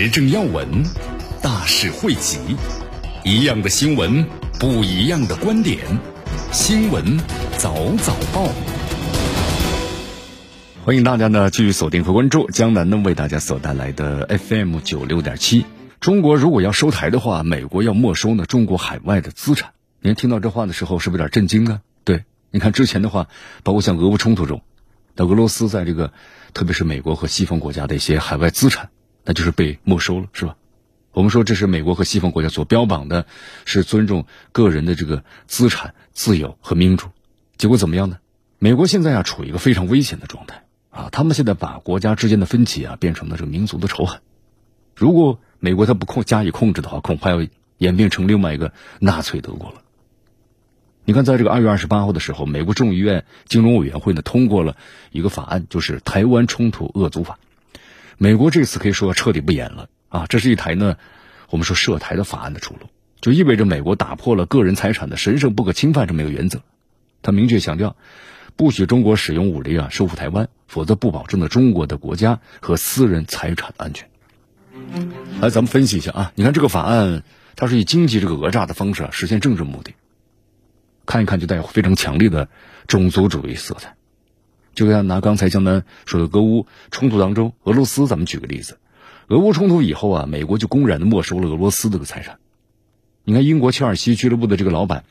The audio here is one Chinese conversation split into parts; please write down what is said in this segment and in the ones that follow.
时政要闻，大事汇集，一样的新闻，不一样的观点。新闻早早报，欢迎大家呢继续锁定和关注江南呢为大家所带来的 FM 九六点七。中国如果要收台的话，美国要没收呢中国海外的资产。您听到这话的时候，是不是有点震惊啊？对，你看之前的话，包括像俄乌冲突中，那俄罗斯在这个，特别是美国和西方国家的一些海外资产。那就是被没收了，是吧？我们说这是美国和西方国家所标榜的，是尊重个人的这个资产自由和民主。结果怎么样呢？美国现在啊处于一个非常危险的状态啊！他们现在把国家之间的分歧啊变成了这个民族的仇恨。如果美国它不控加以控制的话，恐怕要演变成另外一个纳粹德国了。你看，在这个二月二十八号的时候，美国众议院金融委员会呢通过了一个法案，就是《台湾冲突遏阻法》。美国这次可以说彻底不演了啊！这是一台呢，我们说涉台的法案的出路，就意味着美国打破了个人财产的神圣不可侵犯这么一个原则。他明确强调，不许中国使用武力啊收复台湾，否则不保证了中国的国家和私人财产的安全。来，咱们分析一下啊，你看这个法案，它是以经济这个讹诈的方式啊实现政治目的，看一看就带有非常强烈的种族主义色彩。就像拿刚才江南说的俄乌冲突当中，俄罗斯，咱们举个例子，俄乌冲突以后啊，美国就公然的没收了俄罗斯这个财产。你看，英国切尔西俱乐部的这个老板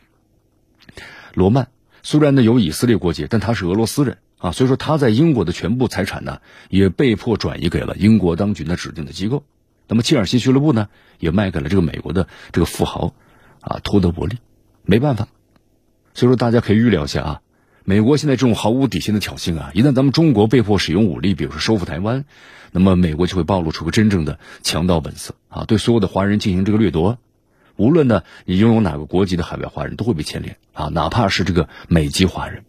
罗曼，虽然呢有以色列国籍，但他是俄罗斯人啊，所以说他在英国的全部财产呢，也被迫转移给了英国当局的指定的机构。那么切尔西俱乐部呢，也卖给了这个美国的这个富豪啊托德伯利。没办法，所以说大家可以预料一下啊。美国现在这种毫无底线的挑衅啊，一旦咱们中国被迫使用武力，比如说收复台湾，那么美国就会暴露出个真正的强盗本色啊，对所有的华人进行这个掠夺。无论呢你拥有哪个国籍的海外华人都会被牵连啊，哪怕是这个美籍华人。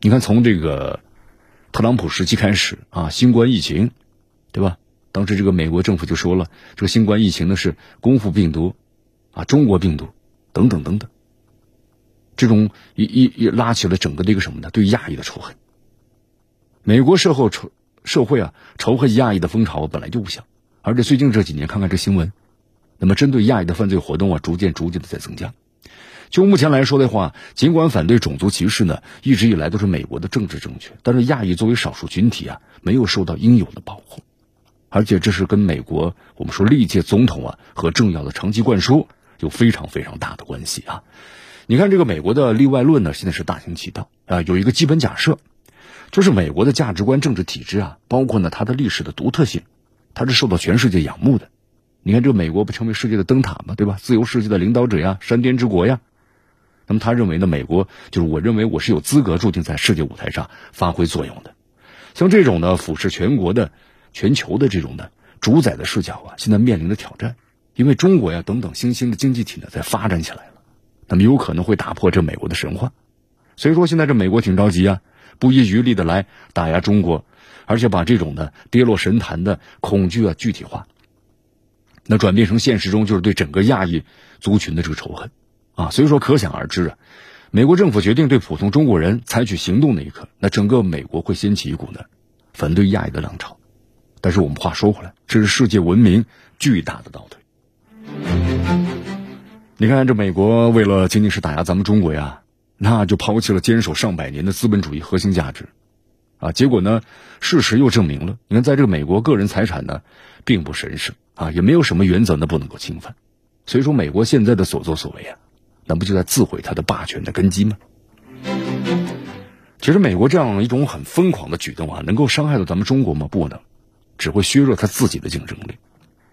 你看，从这个特朗普时期开始啊，新冠疫情，对吧？当时这个美国政府就说了，这个新冠疫情呢是功夫病毒啊，中国病毒等等等等。这种一一一拉起了整个的一个什么呢？对亚裔的仇恨。美国社会仇社会啊，仇恨亚裔的风潮本来就不小，而且最近这几年看看这新闻，那么针对亚裔的犯罪活动啊，逐渐逐渐的在增加。就目前来说的话，尽管反对种族歧视呢，一直以来都是美国的政治正确，但是亚裔作为少数群体啊，没有受到应有的保护，而且这是跟美国我们说历届总统啊和政要的长期灌输有非常非常大的关系啊。你看这个美国的例外论呢，现在是大行其道啊。有一个基本假设，就是美国的价值观、政治体制啊，包括呢它的历史的独特性，它是受到全世界仰慕的。你看这个美国不成为世界的灯塔吗？对吧？自由世界的领导者呀，山巅之国呀。那么他认为呢，美国就是我认为我是有资格注定在世界舞台上发挥作用的。像这种呢，俯视全国的、全球的这种的主宰的视角啊，现在面临的挑战，因为中国呀等等新兴的经济体呢在发展起来了。那么有可能会打破这美国的神话，所以说现在这美国挺着急啊，不遗余力的来打压中国，而且把这种的跌落神坛的恐惧啊具体化，那转变成现实中就是对整个亚裔族群的这个仇恨，啊，所以说可想而知啊，美国政府决定对普通中国人采取行动那一刻，那整个美国会掀起一股呢反对亚裔的浪潮，但是我们话说回来，这是世界文明巨大的倒退。你看，这美国为了仅仅是打压咱们中国呀，那就抛弃了坚守上百年的资本主义核心价值，啊，结果呢，事实又证明了，你看，在这个美国，个人财产呢，并不神圣啊，也没有什么原则呢不能够侵犯，所以说，美国现在的所作所为啊，那不就在自毁它的霸权的根基吗？其实，美国这样一种很疯狂的举动啊，能够伤害到咱们中国吗？不能，只会削弱他自己的竞争力。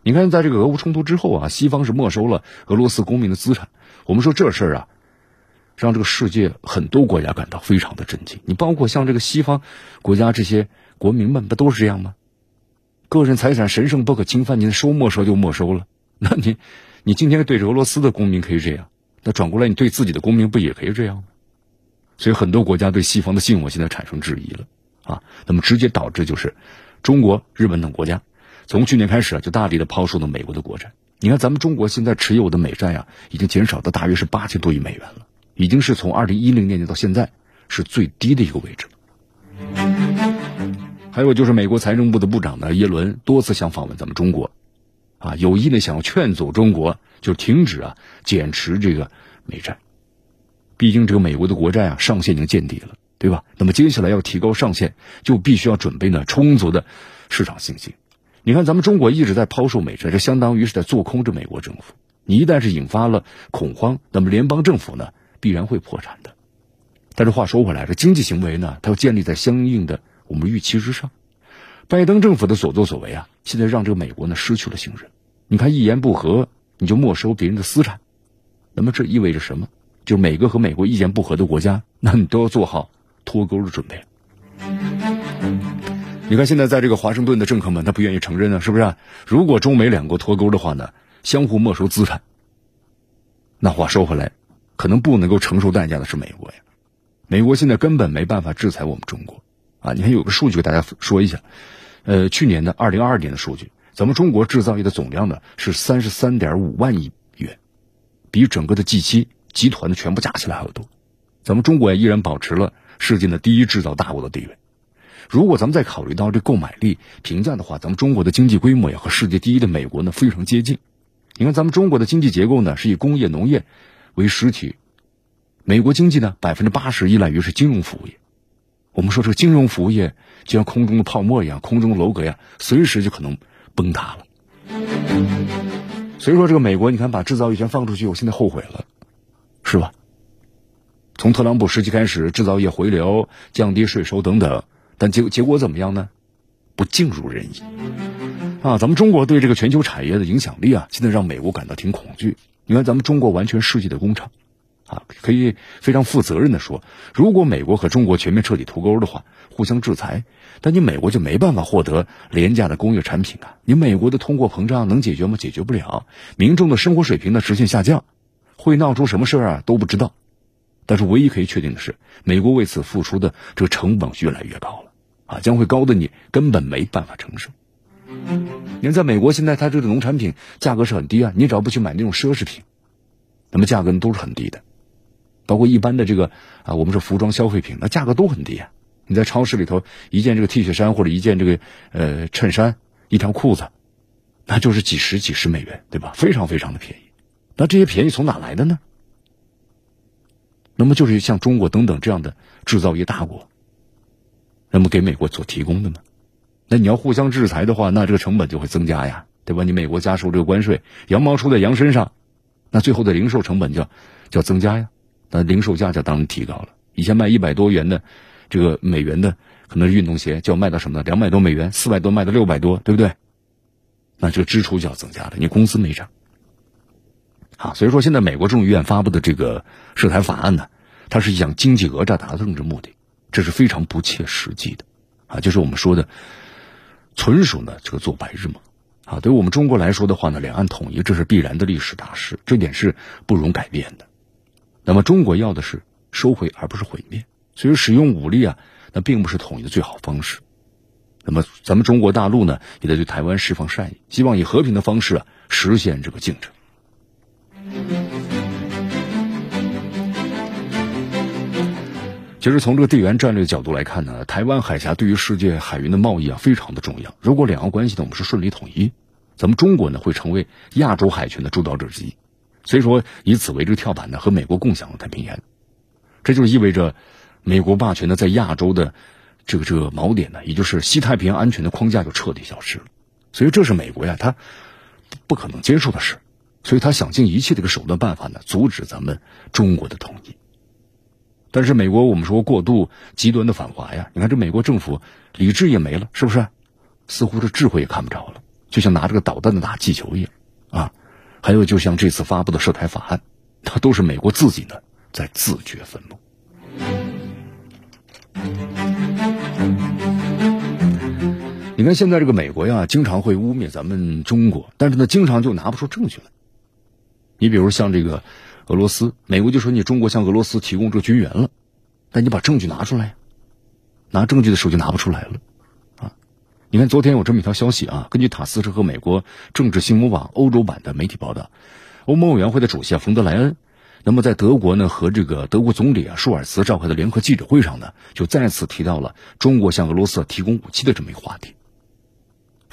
你看，在这个俄乌冲突之后啊，西方是没收了俄罗斯公民的资产。我们说这事儿啊，让这个世界很多国家感到非常的震惊。你包括像这个西方国家这些国民们，不都是这样吗？个人财产神圣不可侵犯，你说没收就没收了。那你，你今天对着俄罗斯的公民可以这样，那转过来你对自己的公民不也可以这样吗？所以很多国家对西方的信用现在产生质疑了啊。那么直接导致就是中国、日本等国家从去年开始啊就大力的抛售了美国的国债。你看咱们中国现在持有的美债啊已经减少到大约是八千多亿美元了，已经是从二零一零年到现在是最低的一个位置。还有就是美国财政部的部长呢耶伦多次想访问咱们中国，啊有意的想要劝阻中国就停止啊减持这个美债。毕竟这个美国的国债啊上限已经见底了，对吧？那么接下来要提高上限，就必须要准备呢充足的市场信心。你看，咱们中国一直在抛售美债，这相当于是在做空这美国政府。你一旦是引发了恐慌，那么联邦政府呢必然会破产的。但是话说回来，这经济行为呢，它要建立在相应的我们预期之上。拜登政府的所作所为啊，现在让这个美国呢失去了信任。你看，一言不合你就没收别人的资产，那么这意味着什么？就每个和美国意见不合的国家，那你都要做好脱钩的准备。你看，现在在这个华盛顿的政客们，他不愿意承认呢，是不是？如果中美两国脱钩的话呢，相互没收资产，那话说回来，可能不能够承受代价的是美国呀。美国现在根本没办法制裁我们中国啊！你看，有个数据给大家说一下，呃，去年的二零二二年的数据，咱们中国制造业的总量呢是三十三点五万亿元，比整个的 G 七。集团的全部加起来还要多，咱们中国也依然保持了世界的第一制造大国的地位。如果咱们再考虑到这购买力评价的话，咱们中国的经济规模也和世界第一的美国呢非常接近。你看，咱们中国的经济结构呢是以工业、农业为实体，美国经济呢百分之八十依赖于是金融服务业。我们说这个金融服务业就像空中的泡沫一样，空中的楼阁呀，随时就可能崩塌了。所以说，这个美国，你看把制造业全放出去，我现在后悔了。是吧？从特朗普时期开始，制造业回流、降低税收等等，但结结果怎么样呢？不尽如人意啊！咱们中国对这个全球产业的影响力啊，现在让美国感到挺恐惧。你看，咱们中国完全世界的工厂啊，可以非常负责任的说，如果美国和中国全面彻底脱钩的话，互相制裁，但你美国就没办法获得廉价的工业产品啊！你美国的通货膨胀能解决吗？解决不了，民众的生活水平呢直线下降。会闹出什么事儿啊都不知道，但是唯一可以确定的是，美国为此付出的这个成本越来越高了，啊，将会高的你根本没办法承受。你看，在美国现在，它这个农产品价格是很低啊，你只要不去买那种奢侈品，那么价格都是很低的，包括一般的这个啊，我们说服装消费品，那价格都很低啊。你在超市里头，一件这个 T 恤衫或者一件这个呃衬衫，一条裤子，那就是几十几十美元，对吧？非常非常的便宜。那这些便宜从哪来的呢？那么就是像中国等等这样的制造业大国，那么给美国所提供的呢？那你要互相制裁的话，那这个成本就会增加呀，对吧？你美国加收这个关税，羊毛出在羊身上，那最后的零售成本就就要增加呀，那零售价就当然提高了。以前卖一百多元的这个美元的可能是运动鞋，就要卖到什么呢？两百多美元，四百多卖到六百多，对不对？那这个支出就要增加了，你工资没涨。啊，所以说现在美国众议院发布的这个涉台法案呢，它是想经济讹诈达到政治目的，这是非常不切实际的，啊，就是我们说的，纯属呢这个做白日梦，啊，对于我们中国来说的话呢，两岸统一这是必然的历史大事，这点是不容改变的。那么中国要的是收回而不是毁灭，所以使用武力啊，那并不是统一的最好方式。那么咱们中国大陆呢，也得对台湾释放善意，希望以和平的方式啊实现这个进程。其实从这个地缘战略角度来看呢，台湾海峡对于世界海运的贸易啊非常的重要。如果两岸关系呢我们是顺利统一，咱们中国呢会成为亚洲海权的主导者之一。所以说以此为这个跳板呢，和美国共享了太平洋，这就意味着美国霸权呢在亚洲的这个这个锚点呢，也就是西太平洋安全的框架就彻底消失了。所以这是美国呀，他不可能接受的事。所以他想尽一切这个手段办法呢，阻止咱们中国的统一。但是美国，我们说过度极端的反华呀，你看这美国政府理智也没了，是不是？似乎这智慧也看不着了，就像拿这个导弹的打气球一样啊。还有，就像这次发布的涉台法案，它都是美国自己呢在自掘坟墓。你看现在这个美国呀，经常会污蔑咱们中国，但是呢，经常就拿不出证据来。你比如像这个俄罗斯，美国就说你中国向俄罗斯提供这个军援了，但你把证据拿出来呀，拿证据的时候就拿不出来了，啊！你看昨天有这么一条消息啊，根据塔斯社和美国政治新闻网欧洲版的媒体报道，欧盟委员会的主席冯德莱恩，那么在德国呢和这个德国总理啊舒尔茨召开的联合记者会上呢，就再次提到了中国向俄罗斯提供武器的这么一个话题。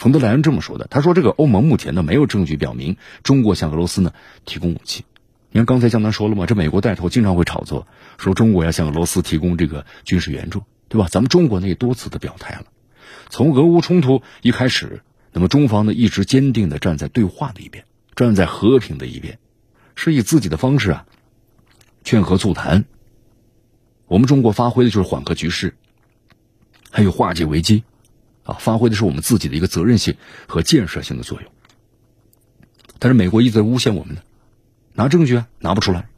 冯德莱恩这么说的，他说：“这个欧盟目前呢没有证据表明中国向俄罗斯呢提供武器。你看刚才江南说了嘛，这美国带头经常会炒作，说中国要向俄罗斯提供这个军事援助，对吧？咱们中国呢也多次的表态了，从俄乌冲突一开始，那么中方呢一直坚定的站在对话的一边，站在和平的一边，是以自己的方式啊劝和促谈。我们中国发挥的就是缓和局势，还有化解危机。”啊，发挥的是我们自己的一个责任性和建设性的作用。但是美国一直在诬陷我们呢，拿证据啊，拿不出来。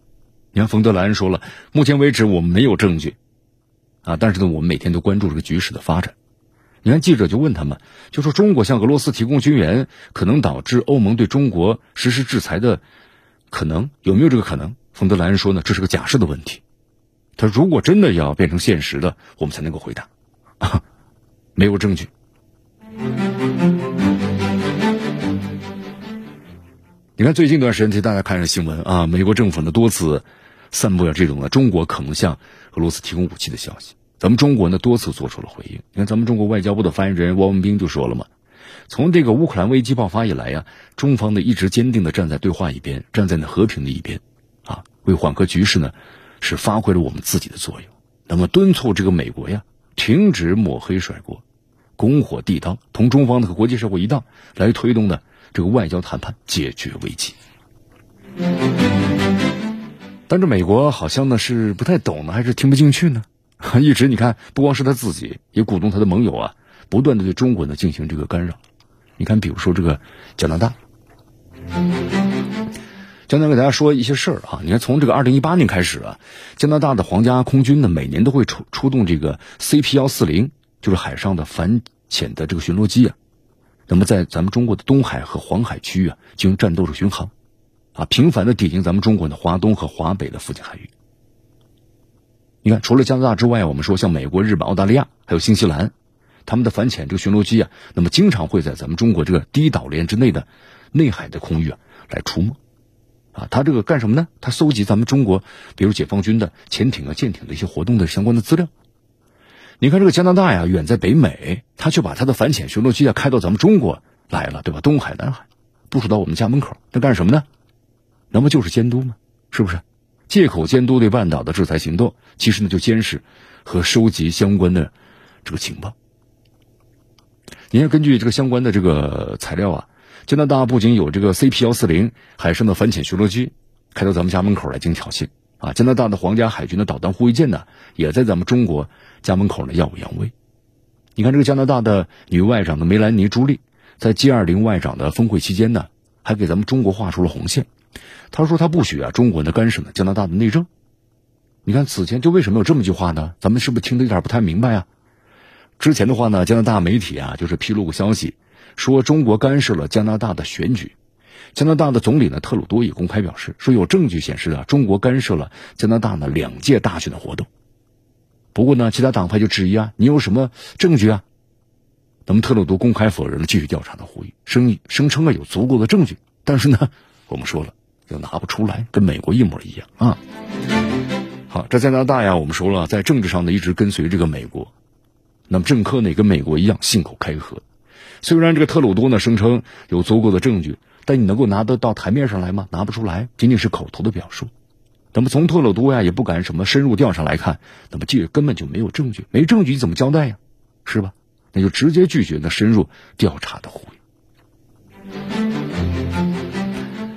你看冯德莱恩说了，目前为止我们没有证据，啊，但是呢，我们每天都关注这个局势的发展。你看记者就问他们，就说中国向俄罗斯提供军援，可能导致欧盟对中国实施制裁的可能有没有这个可能？冯德莱恩说呢，这是个假设的问题。他如果真的要变成现实的，我们才能够回答。没有证据。你看，最近一段时间，大家看一下新闻啊，美国政府呢多次散布了这种呢中国可能向俄罗斯提供武器的消息。咱们中国呢多次做出了回应。你看，咱们中国外交部的发言人汪文斌就说了嘛，从这个乌克兰危机爆发以来呀，中方呢一直坚定的站在对话一边，站在那和平的一边，啊，为缓和局势呢，是发挥了我们自己的作用。那么，敦促这个美国呀。停止抹黑甩锅，拱火递刀，同中方的和国际社会一道来推动的这个外交谈判解决危机。但是美国好像呢是不太懂呢，还是听不进去呢？一直你看，不光是他自己，也鼓动他的盟友啊，不断的对中国呢进行这个干扰。你看，比如说这个加拿大。江南给大家说一些事儿啊，你看从这个二零一八年开始啊，加拿大的皇家空军呢每年都会出出动这个 CP 幺四零，就是海上的反潜的这个巡逻机啊，那么在咱们中国的东海和黄海区域啊进行战斗的巡航，啊频繁的抵近咱们中国的华东和华北的附近海域。你看，除了加拿大之外，我们说像美国、日本、澳大利亚还有新西兰，他们的反潜这个巡逻机啊，那么经常会在咱们中国这个低岛链之内的内海的空域啊来出没。啊，他这个干什么呢？他搜集咱们中国，比如解放军的潜艇啊、舰艇的一些活动的相关的资料。你看这个加拿大呀，远在北美，他却把他的反潜巡逻机啊开到咱们中国来了，对吧？东海、南海，部署到我们家门口，他干什么呢？那不就是监督吗？是不是？借口监督对半岛的制裁行动，其实呢就监视和收集相关的这个情报。你要，根据这个相关的这个材料啊。加拿大不仅有这个 CP 幺四零海上的反潜巡逻机开到咱们家门口来进行挑衅啊，加拿大的皇家海军的导弹护卫舰呢，也在咱们中国家门口呢耀武扬威。你看这个加拿大的女外长的梅兰妮·朱莉，在 G 二零外长的峰会期间呢，还给咱们中国画出了红线。她说她不许啊中国呢干涉呢加拿大的内政。你看此前就为什么有这么句话呢？咱们是不是听得有点不太明白啊？之前的话呢，加拿大媒体啊就是披露过消息。说中国干涉了加拿大的选举，加拿大的总理呢特鲁多也公开表示说有证据显示啊中国干涉了加拿大呢两届大选的活动。不过呢，其他党派就质疑啊，你有什么证据啊？那么特鲁多公开否认了继续调查的呼吁，声声称啊有足够的证据，但是呢，我们说了又拿不出来，跟美国一模一样啊。好，这加拿大呀，我们说了在政治上呢一直跟随这个美国，那么政客呢也跟美国一样信口开河。虽然这个特鲁多呢声称有足够的证据，但你能够拿得到台面上来吗？拿不出来，仅仅是口头的表述。那么从特鲁多呀也不敢什么深入调查来看，那么这根本就没有证据，没证据你怎么交代呀？是吧？那就直接拒绝那深入调查的呼吁。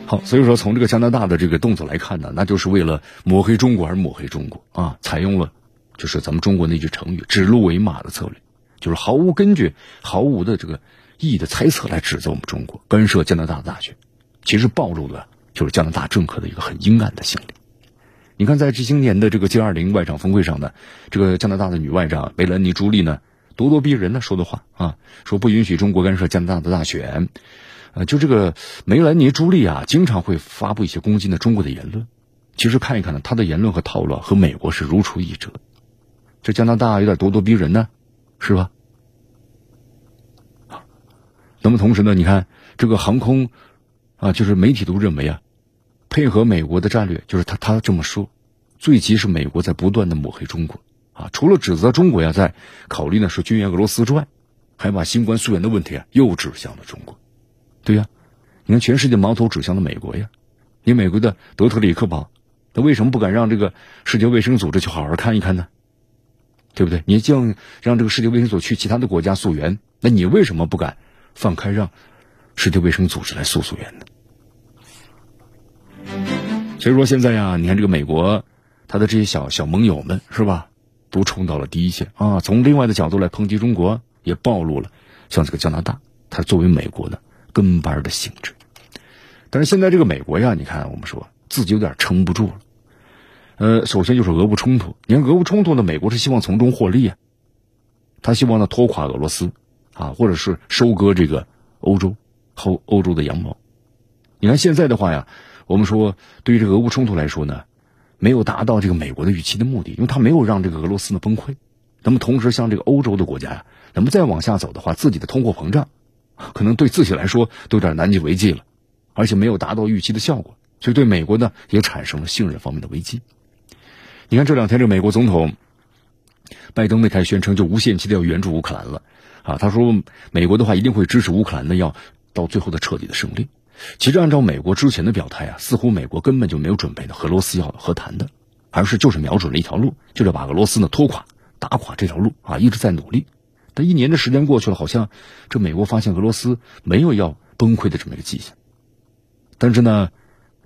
好，所以说从这个加拿大的这个动作来看呢，那就是为了抹黑中国而抹黑中国啊，采用了就是咱们中国那句成语“指鹿为马”的策略。就是毫无根据、毫无的这个意义的猜测来指责我们中国干涉加拿大的大选，其实暴露的就是加拿大政客的一个很阴暗的心理。你看，在这今年的这个 G 二零外长峰会上呢，这个加拿大的女外长梅兰妮·朱莉呢，咄咄逼人的说的话啊，说不允许中国干涉加拿大的大选，呃，就这个梅兰妮·朱莉啊，经常会发布一些攻击呢中国的言论。其实看一看呢，她的言论和套路和美国是如出一辙。这加拿大有点咄咄逼人呢，是吧？那么同时呢，你看这个航空啊，就是媒体都认为啊，配合美国的战略，就是他他这么说，最急是美国在不断的抹黑中国啊，除了指责中国呀在考虑呢是军援俄罗斯之外，还把新冠溯源的问题啊又指向了中国。对呀，你看全世界矛头指向了美国呀，你美国的德特里克堡。那为什么不敢让这个世界卫生组织去好好看一看呢？对不对？你叫让这个世界卫生组织去其他的国家溯源，那你为什么不敢放开让世界卫生组织来诉诉冤的？所以说现在呀，你看这个美国，他的这些小小盟友们是吧，都冲到了第一线啊。从另外的角度来抨击中国，也暴露了像这个加拿大，它作为美国的跟班的性质。但是现在这个美国呀，你看我们说自己有点撑不住了。呃，首先就是俄乌冲突。你看，俄乌冲突呢，美国是希望从中获利啊，他希望呢拖垮俄罗斯，啊，或者是收割这个欧洲后欧洲的羊毛。你看现在的话呀，我们说对于这个俄乌冲突来说呢，没有达到这个美国的预期的目的，因为他没有让这个俄罗斯呢崩溃。那么同时，像这个欧洲的国家呀，那么再往下走的话，自己的通货膨胀可能对自己来说都有点难以为继了，而且没有达到预期的效果，所以对美国呢也产生了信任方面的危机。你看这两天，这美国总统拜登呢开始宣称，就无限期的要援助乌克兰了，啊，他说美国的话一定会支持乌克兰的，要到最后的彻底的胜利。其实按照美国之前的表态啊，似乎美国根本就没有准备的和俄罗斯要和谈的，而是就是瞄准了一条路，就是把俄罗斯呢拖垮、打垮这条路啊，一直在努力。但一年的时间过去了，好像这美国发现俄罗斯没有要崩溃的这么一个迹象，但是呢，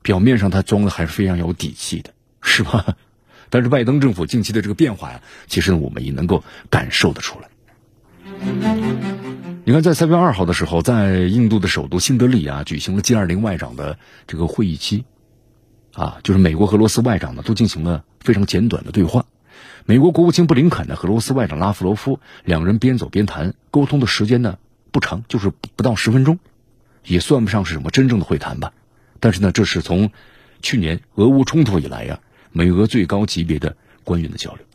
表面上他装的还是非常有底气的，是吧？但是拜登政府近期的这个变化呀，其实呢我们也能够感受得出来。你看，在三月二号的时候，在印度的首都新德里啊，举行了 G 二零外长的这个会议期，啊，就是美国、俄罗斯外长呢都进行了非常简短的对话。美国国务卿布林肯呢和俄罗斯外长拉夫罗夫两人边走边谈，沟通的时间呢不长，就是不到十分钟，也算不上是什么真正的会谈吧。但是呢，这是从去年俄乌冲突以来呀。美俄最高级别的官员的交流，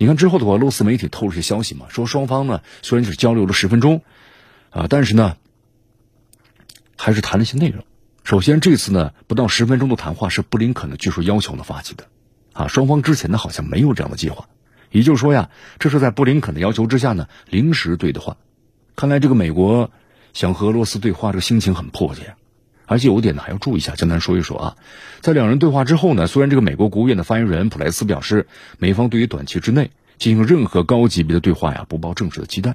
你看之后的话，俄罗斯媒体透露些消息嘛，说双方呢虽然只交流了十分钟，啊，但是呢，还是谈了一些内容。首先这次呢不到十分钟的谈话是布林肯呢据说要求呢发起的，啊，双方之前呢好像没有这样的计划，也就是说呀，这是在布林肯的要求之下呢临时对的话。看来这个美国想和俄罗斯对话，这个心情很迫切。而且有一点呢，还要注意一下，简单说一说啊。在两人对话之后呢，虽然这个美国国务院的发言人普莱斯表示，美方对于短期之内进行任何高级别的对话呀，不抱正式的期待，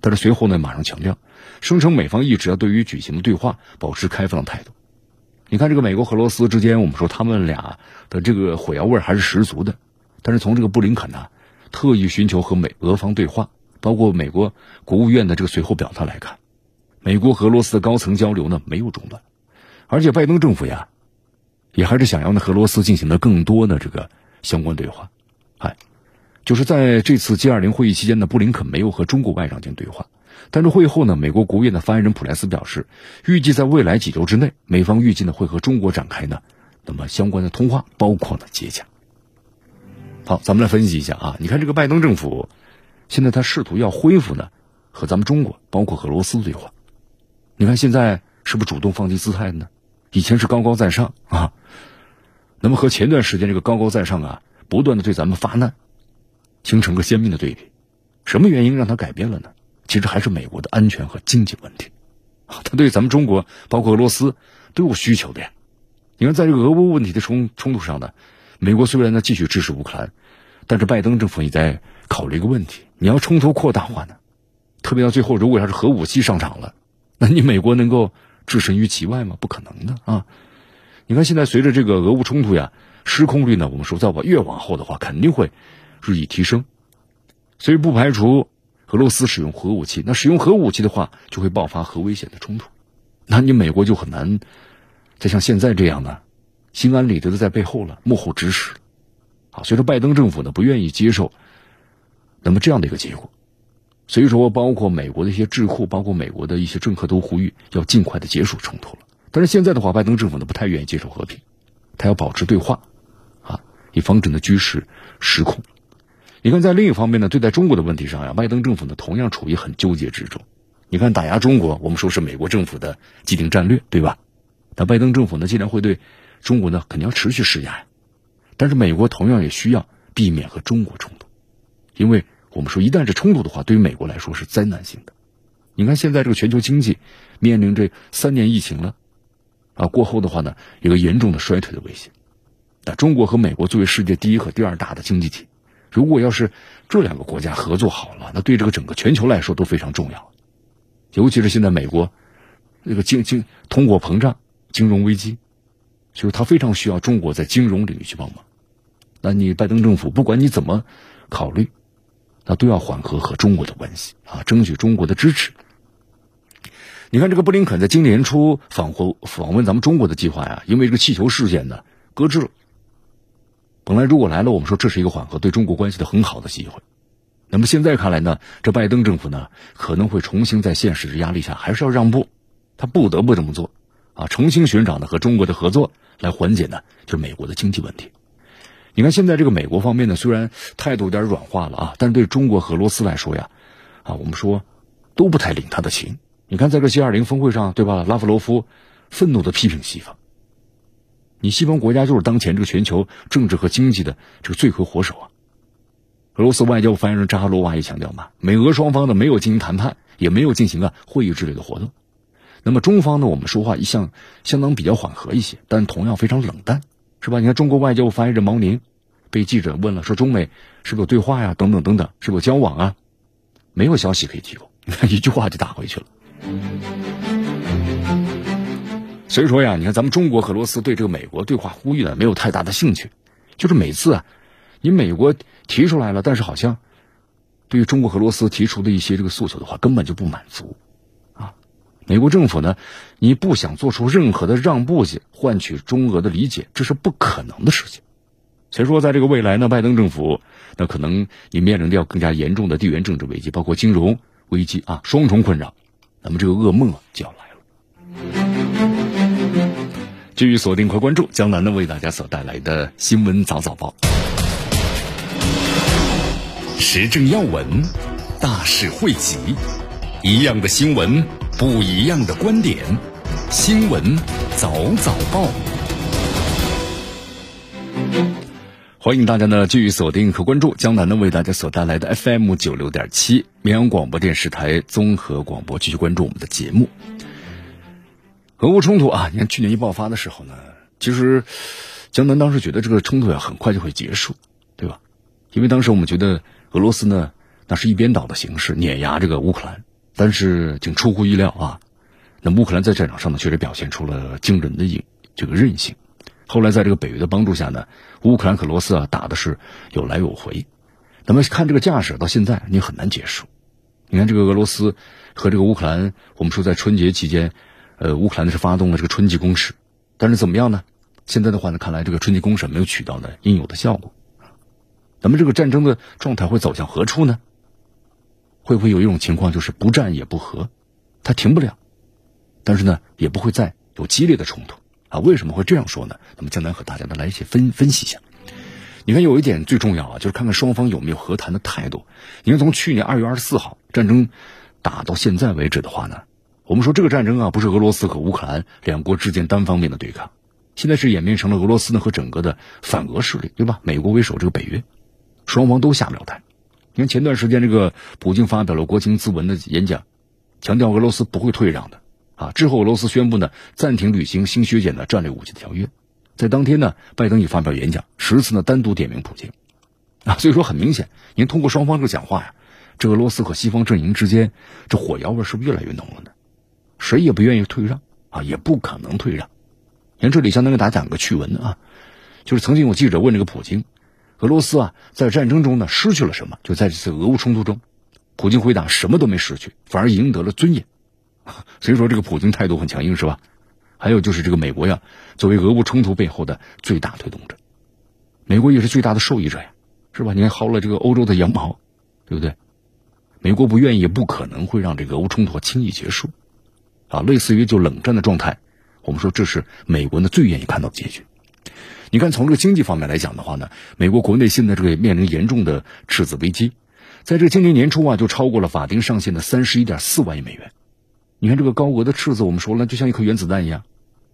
但是随后呢，马上强调，声称美方一直要对于举行的对话保持开放的态度。你看，这个美国和俄罗斯之间，我们说他们俩的这个火药味还是十足的。但是从这个布林肯呢，特意寻求和美俄方对话，包括美国国务院的这个随后表态来看，美国和俄罗斯的高层交流呢没有中断。而且拜登政府呀，也还是想要呢和俄罗斯进行的更多的这个相关对话，哎，就是在这次 G 二零会议期间呢，布林肯没有和中国外长进行对话，但是会后呢，美国国务院的发言人普莱斯表示，预计在未来几周之内，美方预计呢会和中国展开呢那么相关的通话，包括呢接洽。好，咱们来分析一下啊，你看这个拜登政府，现在他试图要恢复呢和咱们中国，包括俄罗斯对话，你看现在是不是主动放低姿态呢？以前是高高在上啊，那么和前段时间这个高高在上啊，不断的对咱们发难，形成个鲜明的对比。什么原因让他改变了呢？其实还是美国的安全和经济问题啊。他对咱们中国，包括俄罗斯都有需求的呀。你看，在这个俄乌问题的冲冲突上呢，美国虽然呢继续支持乌克兰，但是拜登政府也在考虑一个问题：你要冲突扩大化呢，特别到最后，如果要是核武器上场了，那你美国能够？置身于其外吗？不可能的啊！你看，现在随着这个俄乌冲突呀，失控率呢，我们说再往越往后的话，肯定会日益提升，所以不排除俄罗斯使用核武器。那使用核武器的话，就会爆发核危险的冲突，那你美国就很难再像现在这样呢，心安理得的在背后了，幕后指使啊。所以说，拜登政府呢不愿意接受那么这样的一个结果。所以说，包括美国的一些智库，包括美国的一些政客都呼吁要尽快的结束冲突了。但是现在的话，拜登政府呢不太愿意接受和平，他要保持对话，啊，以防止呢局势失控。你看，在另一方面呢，对待中国的问题上呀，拜登政府呢同样处于很纠结之中。你看，打压中国，我们说是美国政府的既定战略，对吧？但拜登政府呢，既然会对中国呢肯定要持续施压呀。但是美国同样也需要避免和中国冲突，因为我们说一旦是冲突的话，对于美国来说是灾难性的。你看现在这个全球经济面临着三年疫情了，啊，过后的话呢，有个严重的衰退的危险。那中国和美国作为世界第一和第二大的经济体。如果要是这两个国家合作好了，那对这个整个全球来说都非常重要。尤其是现在美国那个经经通货膨胀、金融危机，就是他非常需要中国在金融领域去帮忙。那你拜登政府不管你怎么考虑，那都要缓和和中国的关系啊，争取中国的支持。你看这个布林肯在今年初访回访问咱们中国的计划呀，因为这个气球事件呢搁置了。本来如果来了，我们说这是一个缓和对中国关系的很好的机会。那么现在看来呢，这拜登政府呢可能会重新在现实的压力下还是要让步，他不得不这么做，啊，重新寻找呢和中国的合作来缓解呢就是美国的经济问题。你看现在这个美国方面呢虽然态度有点软化了啊，但是对中国和俄罗斯来说呀，啊我们说都不太领他的情。你看在这 G20 峰会上对吧，拉夫罗夫愤怒的批评西方。你西方国家就是当前这个全球政治和经济的这个罪魁祸首啊！俄罗斯外交部发言人扎哈罗娃也强调嘛，美俄双方呢没有进行谈判，也没有进行啊会议之类的活动。那么中方呢，我们说话一向相当比较缓和一些，但同样非常冷淡，是吧？你看中国外交部发言人毛宁被记者问了，说中美是不是有对话呀？等等等等，是不是有交往啊？没有消息可以提供，你 看一句话就打回去了。所以说呀，你看咱们中国和俄罗斯对这个美国对话呼吁呢，没有太大的兴趣。就是每次啊，你美国提出来了，但是好像对于中国和俄罗斯提出的一些这个诉求的话，根本就不满足。美国政府呢，你不想做出任何的让步去换取中俄的理解，这是不可能的事情。所以说，在这个未来呢，拜登政府那可能你面临的要更加严重的地缘政治危机，包括金融危机啊，双重困扰，那么这个噩梦啊就要来了。继续锁定和关注江南呢为大家所带来的新闻早早报，时政要闻，大事汇集，一样的新闻，不一样的观点，新闻早早报，欢迎大家呢继续锁定和关注江南呢为大家所带来的 FM 九六点七绵阳广播电视台综合广播，继续关注我们的节目。俄乌冲突啊，你看去年一爆发的时候呢，其实江南当时觉得这个冲突呀很快就会结束，对吧？因为当时我们觉得俄罗斯呢，那是一边倒的形式碾压这个乌克兰，但是挺出乎意料啊，那乌克兰在战场上呢确实表现出了惊人的硬这个韧性。后来在这个北约的帮助下呢，乌克兰和俄罗斯啊打的是有来有回。那么看这个架势到现在你很难结束。你看这个俄罗斯和这个乌克兰，我们说在春节期间。呃，乌克兰是发动了这个春季攻势，但是怎么样呢？现在的话呢，看来这个春季攻势没有取到呢应有的效果。咱们这个战争的状态会走向何处呢？会不会有一种情况就是不战也不和，它停不了，但是呢也不会再有激烈的冲突啊？为什么会这样说呢？那么江南和大家呢来一起分分析一下。你看有一点最重要啊，就是看看双方有没有和谈的态度。你看从去年二月二十四号战争打到现在为止的话呢？我们说这个战争啊，不是俄罗斯和乌克兰两国之间单方面的对抗，现在是演变成了俄罗斯呢和整个的反俄势力，对吧？美国为首这个北约，双方都下不了台。你看前段时间这个普京发表了国情咨文的演讲，强调俄罗斯不会退让的啊。之后俄罗斯宣布呢暂停履行新削减的战略武器条约，在当天呢，拜登也发表演讲，十次呢单独点名普京啊。所以说很明显，您通过双方这个讲话呀，这俄罗斯和西方阵营之间这火药味是不是越来越浓了呢？谁也不愿意退让啊，也不可能退让。你看这里相当于大家讲个趣闻啊，就是曾经有记者问这个普京，俄罗斯啊在战争中呢失去了什么？就在这次俄乌冲突中，普京回答什么都没失去，反而赢得了尊严。所以说这个普京态度很强硬是吧？还有就是这个美国呀，作为俄乌冲突背后的最大推动者，美国也是最大的受益者呀，是吧？你看薅了这个欧洲的羊毛，对不对？美国不愿意不可能会让这个俄乌冲突轻易结束，啊，类似于就冷战的状态，我们说这是美国呢最愿意看到的结局。你看，从这个经济方面来讲的话呢，美国国内现在这个面临严重的赤字危机，在这今年年初啊，就超过了法定上限的三十一点四万亿美元。你看这个高额的赤字，我们说了，就像一颗原子弹一样，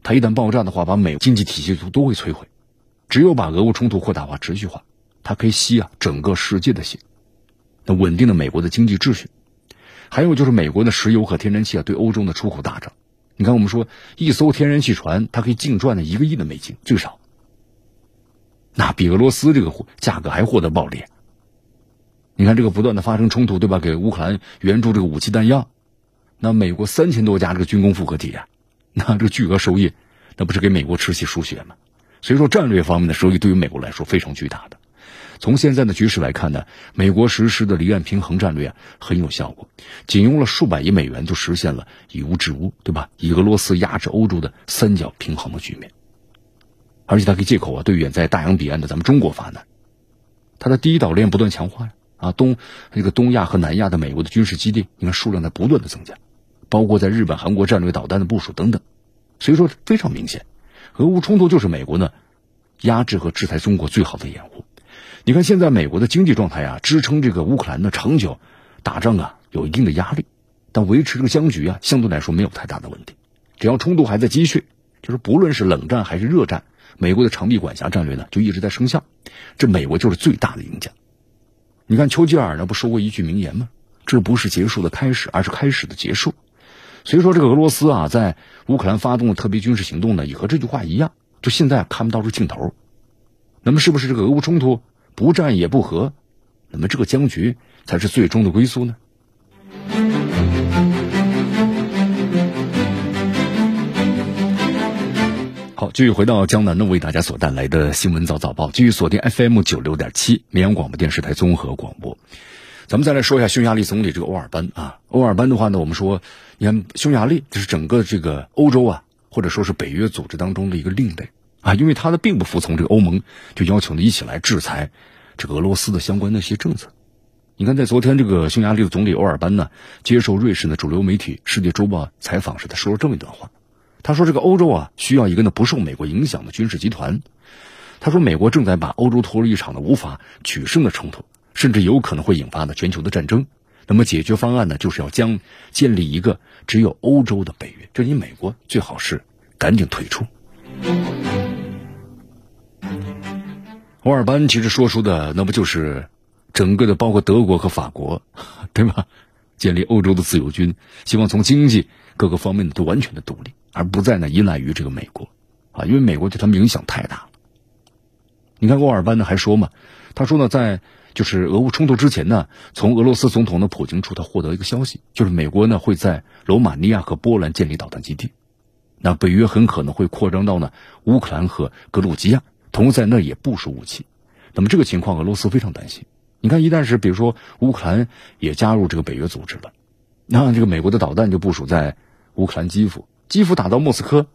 它一旦爆炸的话，把美经济体系都都会摧毁。只有把俄乌冲突扩大化、持续化，它可以吸啊整个世界的血，那稳定了美国的经济秩序。还有就是美国的石油和天然气啊，对欧洲的出口大涨。你看，我们说一艘天然气船，它可以净赚了一个亿的美金，最少。那比俄罗斯这个价格还获得暴利。你看这个不断的发生冲突，对吧？给乌克兰援助这个武器弹药，那美国三千多家这个军工复合体啊，那这个巨额收益，那不是给美国吃血输血吗？所以说，战略方面的收益对于美国来说非常巨大的。从现在的局势来看呢，美国实施的离岸平衡战略啊很有效果，仅用了数百亿美元就实现了以乌制乌，对吧？以俄罗斯压制欧洲的三角平衡的局面。而且他可以借口啊，对远在大洋彼岸的咱们中国发难。他的第一岛链不断强化呀，啊东这个东亚和南亚的美国的军事基地，你看数量在不断的增加，包括在日本、韩国战略导弹的部署等等。所以说非常明显。俄乌冲突就是美国呢压制和制裁中国最好的掩护。你看现在美国的经济状态啊，支撑这个乌克兰的长久打仗啊有一定的压力，但维持这个僵局啊相对来说没有太大的问题。只要冲突还在继续，就是不论是冷战还是热战，美国的长臂管辖战略呢就一直在生效，这美国就是最大的赢家。你看丘吉尔呢不说过一句名言吗？这不是结束的开始，而是开始的结束。所以说，这个俄罗斯啊，在乌克兰发动的特别军事行动呢，也和这句话一样，就现在看不到这镜头。那么，是不是这个俄乌冲突不战也不和？那么，这个僵局才是最终的归宿呢？好，继续回到江南呢，为大家所带来的新闻早早报，继续锁定 FM 九六点七绵阳广播电视台综合广播。咱们再来说一下匈牙利总理这个欧尔班啊，欧尔班的话呢，我们说，你看匈牙利就是整个这个欧洲啊，或者说是北约组织当中的一个另类啊，因为他呢并不服从这个欧盟就要求呢一起来制裁这个俄罗斯的相关的一些政策。你看，在昨天这个匈牙利的总理欧尔班呢接受瑞士的主流媒体《世界周报》采访时，他说了这么一段话，他说这个欧洲啊需要一个呢不受美国影响的军事集团。他说美国正在把欧洲拖入一场呢无法取胜的冲突。甚至有可能会引发的全球的战争，那么解决方案呢，就是要将建立一个只有欧洲的北约，这你美国最好是赶紧退出。欧尔班其实说出的那不就是整个的，包括德国和法国，对吧？建立欧洲的自由军，希望从经济各个方面都完全的独立，而不再呢依赖于这个美国啊，因为美国对他们影响太大了。你看沃尔班呢还说嘛，他说呢在。就是俄乌冲突之前呢，从俄罗斯总统的普京处他获得一个消息，就是美国呢会在罗马尼亚和波兰建立导弹基地，那北约很可能会扩张到呢乌克兰和格鲁吉亚，同时在那也部署武器。那么这个情况，俄罗斯非常担心。你看，一旦是比如说乌克兰也加入这个北约组织了，那这个美国的导弹就部署在乌克兰基辅，基辅打到莫斯科，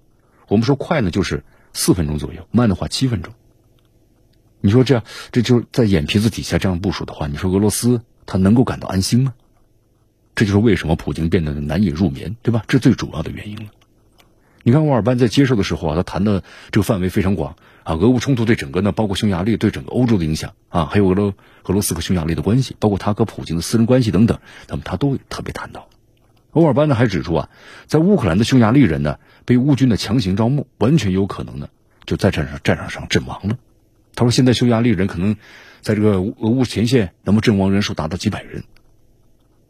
我们说快呢就是四分钟左右，慢的话七分钟。你说这样，这就是在眼皮子底下这样部署的话，你说俄罗斯他能够感到安心吗？这就是为什么普京变得难以入眠，对吧？这最主要的原因了。你看，沃尔班在接受的时候啊，他谈的这个范围非常广啊，俄乌冲突对整个呢，包括匈牙利对整个欧洲的影响啊，还有俄罗俄罗斯和匈牙利的关系，包括他和普京的私人关系等等，那么他都特别谈到。欧尔班呢还指出啊，在乌克兰的匈牙利人呢，被乌军的强行招募，完全有可能呢就在战场战场上阵亡了。他说：“现在匈牙利人可能在这个俄乌前线，那么阵亡人数达到几百人。”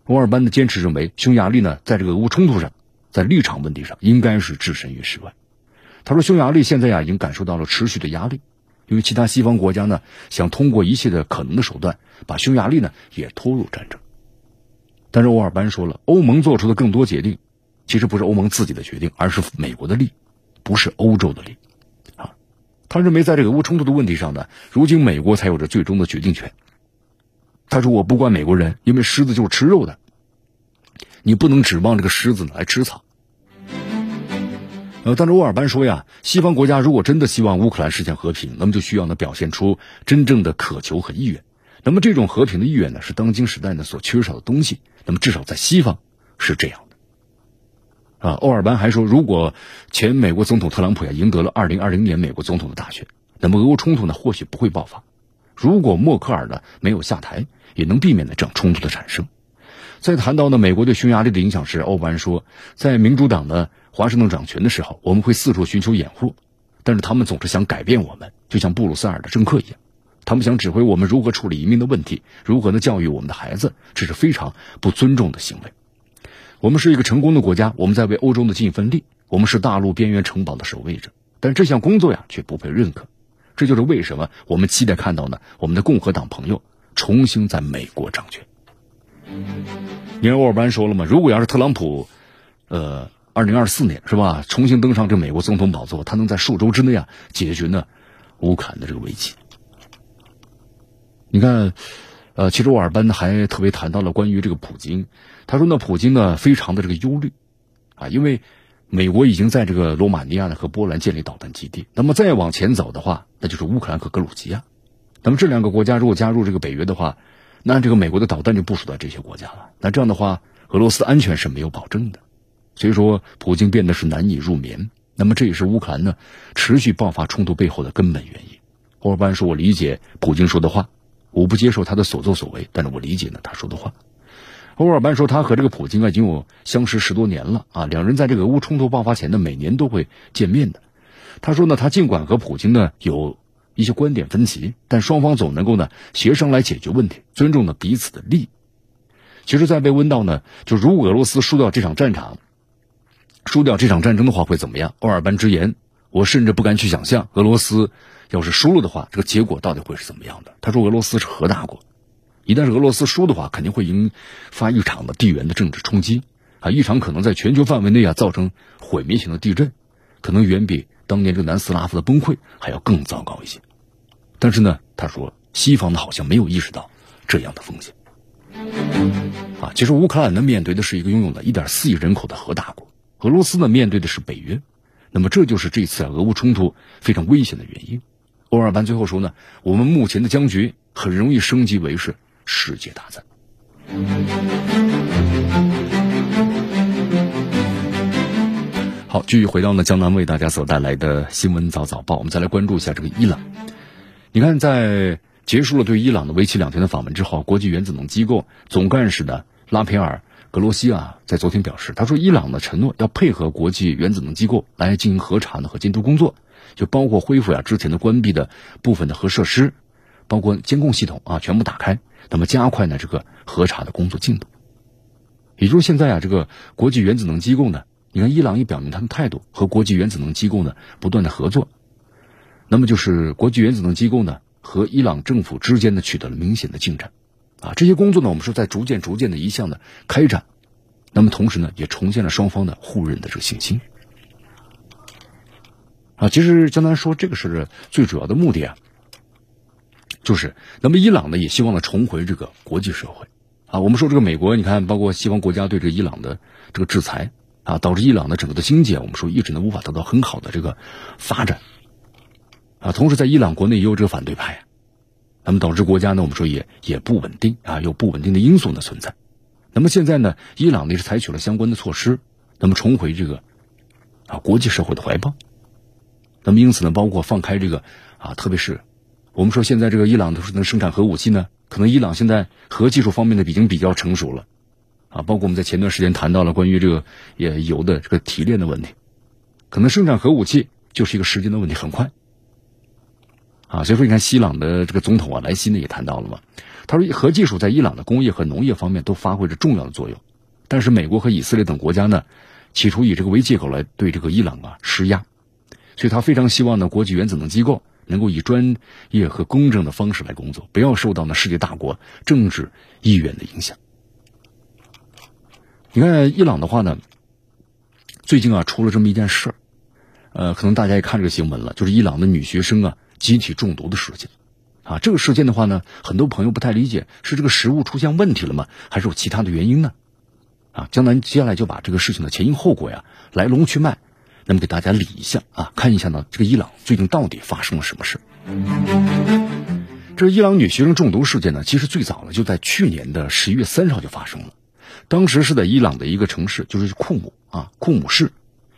欧尔班的坚持认为，匈牙利呢，在这个俄乌冲突上，在立场问题上，应该是置身于事外。他说：“匈牙利现在呀，已经感受到了持续的压力，因为其他西方国家呢，想通过一切的可能的手段，把匈牙利呢也拖入战争。”但是沃尔班说了，欧盟做出的更多决定，其实不是欧盟自己的决定，而是美国的利，不是欧洲的利。啊他认为，在这个俄乌冲突的问题上呢，如今美国才有着最终的决定权。他说：“我不管美国人，因为狮子就是吃肉的，你不能指望这个狮子来吃草。”呃，但是沃尔班说呀，西方国家如果真的希望乌克兰实现和平，那么就需要呢表现出真正的渴求和意愿。那么这种和平的意愿呢，是当今时代呢所缺少的东西。那么至少在西方是这样的。啊，欧尔班还说，如果前美国总统特朗普呀赢得了二零二零年美国总统的大选，那么俄乌冲突呢或许不会爆发。如果默克尔呢没有下台，也能避免了这样冲突的产生。在谈到呢美国对匈牙利的影响时，欧班说，在民主党呢华盛顿掌权的时候，我们会四处寻求掩护，但是他们总是想改变我们，就像布鲁塞尔的政客一样，他们想指挥我们如何处理移民的问题，如何呢教育我们的孩子，这是非常不尊重的行为。我们是一个成功的国家，我们在为欧洲的尽一份力，我们是大陆边缘城堡的守卫者，但这项工作呀却不被认可。这就是为什么我们期待看到呢？我们的共和党朋友重新在美国掌权。因为沃尔班说了嘛，如果要是特朗普，呃，二零二四年是吧，重新登上这美国总统宝座，他能在数周之内啊解决呢乌克兰的这个危机。你看，呃，其实沃尔班还特别谈到了关于这个普京，他说呢，普京呢非常的这个忧虑啊，因为。美国已经在这个罗马尼亚呢和波兰建立导弹基地，那么再往前走的话，那就是乌克兰和格鲁吉亚。那么这两个国家如果加入这个北约的话，那这个美国的导弹就部署到这些国家了。那这样的话，俄罗斯安全是没有保证的。所以说，普京变得是难以入眠。那么这也是乌克兰呢持续爆发冲突背后的根本原因。欧尔班说：“我理解普京说的话，我不接受他的所作所为，但是我理解呢他说的话。”欧尔班说，他和这个普京啊已经有相识十多年了啊，两人在这个俄乌冲突爆发前呢，每年都会见面的。他说呢，他尽管和普京呢有一些观点分歧，但双方总能够呢协商来解决问题，尊重呢彼此的利益。其实，在被问到呢，就如果俄罗斯输掉这场战场，输掉这场战争的话会怎么样？欧尔班直言，我甚至不敢去想象，俄罗斯要是输了的话，这个结果到底会是怎么样的。他说，俄罗斯是核大国。一旦是俄罗斯输的话，肯定会引发一场的地缘的政治冲击啊，一场可能在全球范围内啊造成毁灭性的地震，可能远比当年这个南斯拉夫的崩溃还要更糟糕一些。但是呢，他说西方呢好像没有意识到这样的风险啊。其实乌克兰呢面对的是一个拥有了一点四亿人口的核大国，俄罗斯呢面对的是北约，那么这就是这次啊俄乌冲突非常危险的原因。欧尔班最后说呢，我们目前的僵局很容易升级为是。世界大战。好，继续回到呢江南为大家所带来的新闻早早报，我们再来关注一下这个伊朗。你看，在结束了对伊朗的为期两天的访问之后，国际原子能机构总干事的拉皮尔·格罗西啊，在昨天表示，他说，伊朗的承诺要配合国际原子能机构来进行核查呢和监督工作，就包括恢复呀之前的关闭的部分的核设施，包括监控系统啊全部打开。那么加快呢这个核查的工作进度，也就是现在啊这个国际原子能机构呢，你看伊朗也表明他的态度，和国际原子能机构呢不断的合作，那么就是国际原子能机构呢和伊朗政府之间呢取得了明显的进展，啊这些工作呢我们说在逐渐逐渐的一项的开展，那么同时呢也重现了双方的互认的这个信心，啊其实江南说这个是最主要的目的啊。就是，那么伊朗呢也希望呢重回这个国际社会，啊，我们说这个美国，你看，包括西方国家对这个伊朗的这个制裁，啊，导致伊朗的整个的经济，我们说一直呢无法得到很好的这个发展，啊，同时在伊朗国内也有这个反对派，那么导致国家呢我们说也也不稳定啊，有不稳定的因素呢存在，那么现在呢，伊朗呢是采取了相关的措施，那么重回这个啊国际社会的怀抱，那么因此呢，包括放开这个啊，特别是。我们说现在这个伊朗都是能生产核武器呢，可能伊朗现在核技术方面呢已经比较成熟了，啊，包括我们在前段时间谈到了关于这个也油的这个提炼的问题，可能生产核武器就是一个时间的问题，很快，啊，所以说你看伊朗的这个总统啊莱西呢也谈到了嘛，他说核技术在伊朗的工业和农业方面都发挥着重要的作用，但是美国和以色列等国家呢企图以这个为借口来对这个伊朗啊施压，所以他非常希望呢国际原子能机构。能够以专业和公正的方式来工作，不要受到呢世界大国政治意愿的影响。你看伊朗的话呢，最近啊出了这么一件事儿，呃，可能大家也看这个新闻了，就是伊朗的女学生啊集体中毒的事件。啊，这个事件的话呢，很多朋友不太理解，是这个食物出现问题了吗？还是有其他的原因呢？啊，江南接下来就把这个事情的前因后果呀、来龙去脉。那么给大家理一下啊，看一下呢，这个伊朗最近到底发生了什么事？这伊朗女学生中毒事件呢，其实最早呢就在去年的十一月三十号就发生了。当时是在伊朗的一个城市，就是库姆啊，库姆市，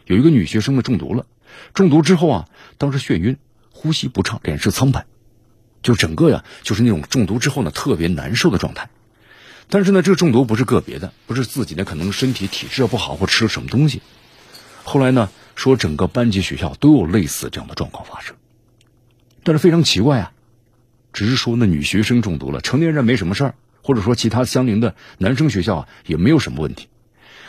有一个女学生呢中毒了。中毒之后啊，当时眩晕、呼吸不畅、脸色苍白，就整个呀就是那种中毒之后呢特别难受的状态。但是呢，这个中毒不是个别的，不是自己呢可能身体体质不好或吃了什么东西。后来呢说整个班级学校都有类似这样的状况发生，但是非常奇怪啊，只是说那女学生中毒了，成年人没什么事儿，或者说其他相邻的男生学校啊也没有什么问题。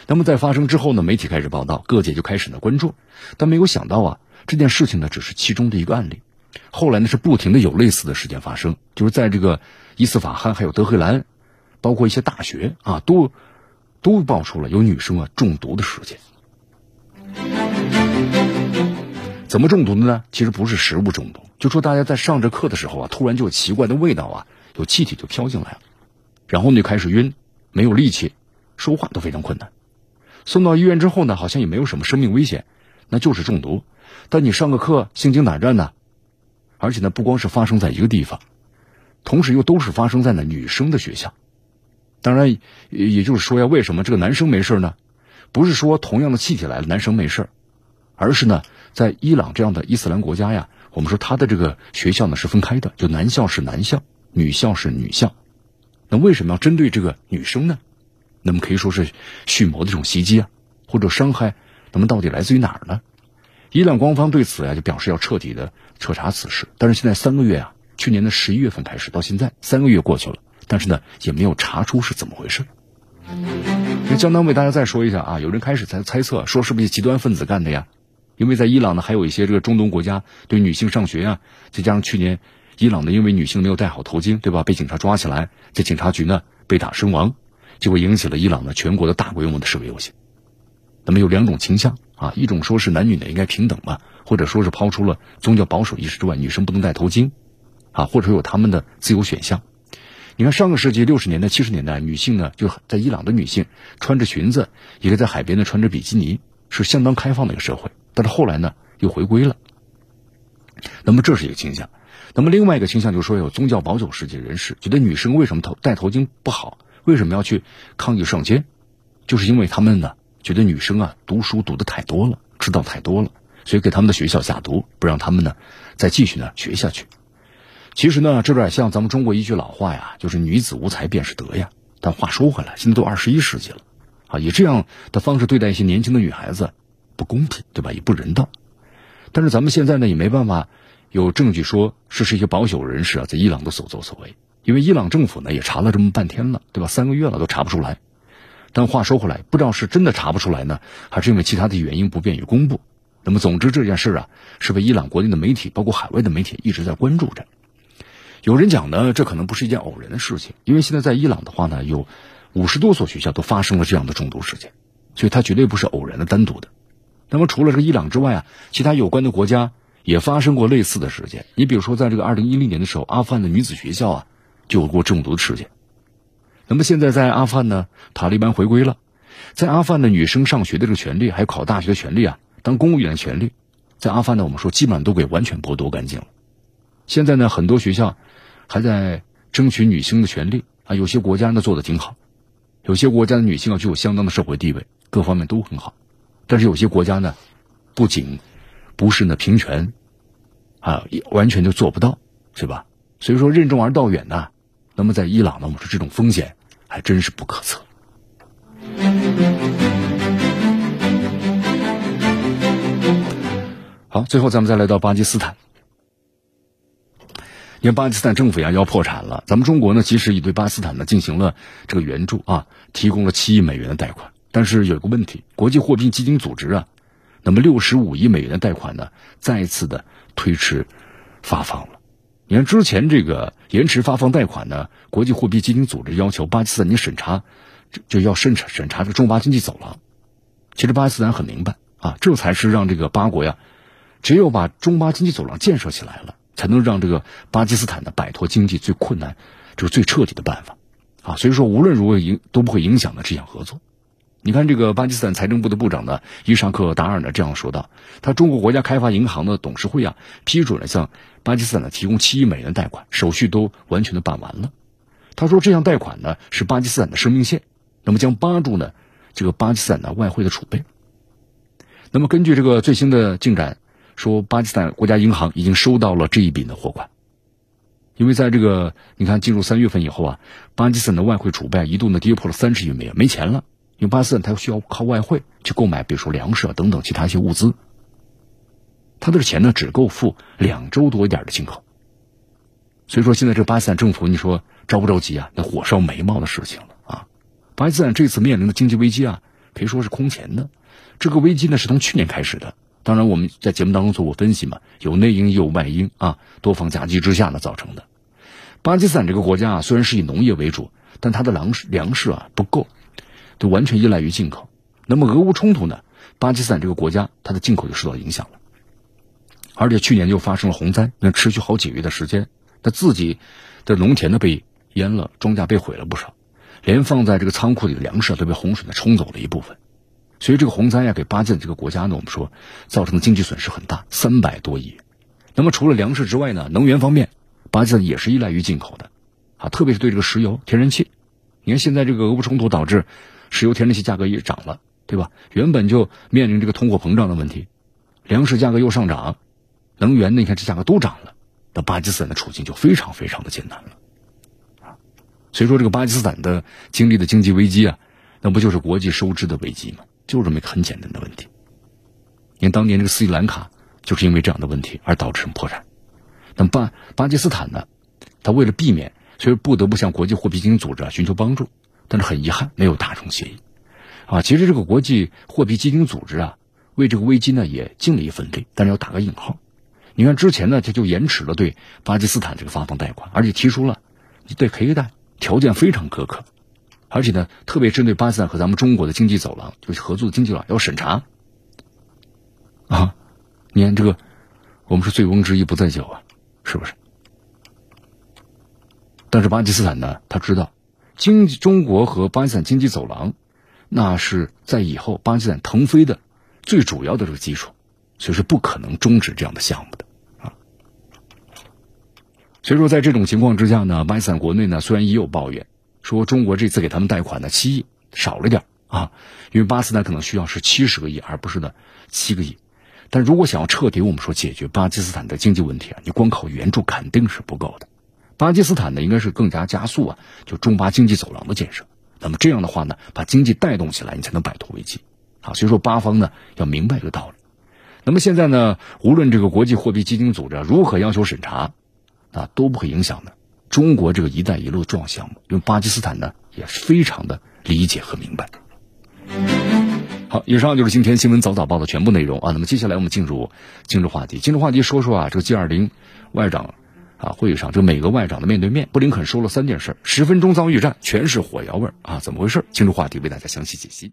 那么在发生之后呢，媒体开始报道，各界就开始呢关注，但没有想到啊，这件事情呢只是其中的一个案例。后来呢是不停的有类似的事件发生，就是在这个伊斯法罕还有德黑兰，包括一些大学啊，都都爆出了有女生啊中毒的事件。怎么中毒的呢？其实不是食物中毒，就说大家在上着课的时候啊，突然就有奇怪的味道啊，有气体就飘进来了，然后呢就开始晕，没有力气，说话都非常困难。送到医院之后呢，好像也没有什么生命危险，那就是中毒。但你上个课心惊胆战呢，而且呢，不光是发生在一个地方，同时又都是发生在呢女生的学校。当然，也就是说呀，为什么这个男生没事呢？不是说同样的气体来了，男生没事而是呢，在伊朗这样的伊斯兰国家呀，我们说他的这个学校呢是分开的，就男校是男校，女校是女校。那为什么要针对这个女生呢？那么可以说是蓄谋的这种袭击啊，或者伤害，那么到底来自于哪儿呢？伊朗官方对此呀就表示要彻底的彻查此事。但是现在三个月啊，去年的十一月份开始到现在三个月过去了，但是呢也没有查出是怎么回事。那江当为大家再说一下啊，有人开始猜猜测说是不是极端分子干的呀？因为在伊朗呢还有一些这个中东国家对女性上学啊，再加上去年伊朗呢因为女性没有戴好头巾，对吧？被警察抓起来，在警察局呢被打身亡。就会引起了伊朗的全国的大规模的示威游行。那么有两种倾向啊，一种说是男女呢应该平等嘛，或者说是抛出了宗教保守意识之外，女生不能戴头巾，啊，或者有他们的自由选项。你看上个世纪六十年代、七十年代，女性呢就在伊朗的女性穿着裙子，一个在海边呢穿着比基尼，是相当开放的一个社会。但是后来呢又回归了。那么这是一个倾向。那么另外一个倾向就是说有宗教保守世界人士觉得女生为什么头戴头巾不好？为什么要去抗议上街？就是因为他们呢觉得女生啊读书读的太多了，知道太多了，所以给他们的学校下毒，不让他们呢再继续呢学下去。其实呢，这有点像咱们中国一句老话呀，就是“女子无才便是德”呀。但话说回来，现在都二十一世纪了，啊，以这样的方式对待一些年轻的女孩子，不公平，对吧？也不人道。但是咱们现在呢，也没办法有证据说是是一些保守人士啊在伊朗的所作所为。因为伊朗政府呢也查了这么半天了，对吧？三个月了都查不出来。但话说回来，不知道是真的查不出来呢，还是因为其他的原因不便于公布。那么，总之这件事啊，是被伊朗国内的媒体，包括海外的媒体一直在关注着。有人讲呢，这可能不是一件偶然的事情，因为现在在伊朗的话呢，有五十多所学校都发生了这样的中毒事件，所以它绝对不是偶然的、单独的。那么，除了这个伊朗之外啊，其他有关的国家也发生过类似的事件。你比如说，在这个二零一零年的时候，阿富汗的女子学校啊。就有过中毒的事件。那么现在在阿富汗呢，塔利班回归了，在阿富汗的女生上学的这个权利，还有考大学的权利啊，当公务员的权利，在阿富汗呢，我们说基本上都给完全剥夺干净了。现在呢，很多学校还在争取女性的权利啊，有些国家呢做的挺好，有些国家的女性啊具有相当的社会地位，各方面都很好。但是有些国家呢，不仅不是呢平权啊，完全就做不到，是吧？所以说任重而道远呐。那么在伊朗呢，我们说这种风险还真是不可测。好，最后咱们再来到巴基斯坦。因为巴基斯坦政府呀要破产了，咱们中国呢其实已对巴基斯坦呢进行了这个援助啊，提供了七亿美元的贷款。但是有一个问题，国际货币基金组织啊，那么六十五亿美元的贷款呢，再次的推迟发放了。你看，之前这个延迟发放贷款呢，国际货币基金组织要求巴基斯坦你审查，就要审查审查这个中巴经济走廊。其实巴基斯坦很明白啊，这才是让这个巴国呀，只有把中巴经济走廊建设起来了，才能让这个巴基斯坦呢摆脱经济最困难、就是最彻底的办法啊。所以说，无论如何影都不会影响的这项合作。你看这个巴基斯坦财政部的部长呢，伊沙克达尔呢这样说道：“他中国国家开发银行的董事会啊，批准了向巴基斯坦呢提供七亿美元贷款，手续都完全的办完了。他说这项贷款呢是巴基斯坦的生命线，那么将帮助呢这个巴基斯坦的外汇的储备。那么根据这个最新的进展，说巴基斯坦国家银行已经收到了这一笔的货款，因为在这个你看进入三月份以后啊，巴基斯坦的外汇储备一度呢跌破了三十亿美元，没钱了。”因为巴基斯坦它需要靠外汇去购买，比如说粮食啊等等其他一些物资，他的钱呢只够付两周多一点的进口，所以说现在这巴基斯坦政府，你说着不着急啊？那火烧眉毛的事情了啊！巴基斯坦这次面临的经济危机啊，可以说是空前的。这个危机呢是从去年开始的，当然我们在节目当中做过分析嘛，有内因也有外因啊，多方夹击之下呢造成的。巴基斯坦这个国家啊，虽然是以农业为主，但它的粮食粮食啊不够。都完全依赖于进口，那么俄乌冲突呢？巴基斯坦这个国家，它的进口就受到影响了，而且去年就发生了洪灾，那持续好几个月的时间，他自己的农田呢被淹了，庄稼被毁了不少，连放在这个仓库里的粮食都被洪水呢冲走了一部分，所以这个洪灾呀，给巴基斯坦这个国家呢，我们说造成的经济损失很大，三百多亿。那么除了粮食之外呢，能源方面，巴基斯坦也是依赖于进口的，啊，特别是对这个石油、天然气，你看现在这个俄乌冲突导致。石油、天然气价格也涨了，对吧？原本就面临这个通货膨胀的问题，粮食价格又上涨，能源呢？你看这价格都涨了，那巴基斯坦的处境就非常非常的艰难了，啊！所以说这个巴基斯坦的经历的经济危机啊，那不就是国际收支的危机吗？就这么一个很简单的问题。你看当年这个斯里兰卡就是因为这样的问题而导致破产，那么巴巴基斯坦呢，他为了避免，所以不得不向国际货币基金组织啊寻求帮助。但是很遗憾，没有达成协议，啊，其实这个国际货币基金组织啊，为这个危机呢也尽了一份力，但是要打个引号。你看之前呢，他就延迟了对巴基斯坦这个发放贷款，而且提出了你得可以贷，条件非常苛刻，而且呢，特别针对巴基斯坦和咱们中国的经济走廊，就是合作的经济走廊要审查。啊，你看这个，我们说醉翁之意不在酒啊，是不是？但是巴基斯坦呢，他知道。经济中国和巴基斯坦经济走廊，那是在以后巴基斯坦腾飞的最主要的这个基础，所以是不可能终止这样的项目的啊。所以说，在这种情况之下呢，巴基斯坦国内呢虽然也有抱怨，说中国这次给他们贷款呢七亿少了点啊，因为巴基斯坦可能需要是七十个亿，而不是呢七个亿。但如果想要彻底我们说解决巴基斯坦的经济问题啊，你光靠援助肯定是不够的。巴基斯坦呢，应该是更加加速啊，就中巴经济走廊的建设。那么这样的话呢，把经济带动起来，你才能摆脱危机。啊，所以说巴方呢要明白一个道理。那么现在呢，无论这个国际货币基金组织如何要求审查，啊，都不会影响的中国这个“一带一路”重要项目，因为巴基斯坦呢也是非常的理解和明白。好，以上就是今天新闻早早报的全部内容啊。那么接下来我们进入今日话题，今日话题说说啊，这个 G 二零外长。啊，会议上这美俄外长的面对面，布林肯说了三件事，十分钟遭遇战，全是火药味儿啊，怎么回事？进入话题为大家详细解析。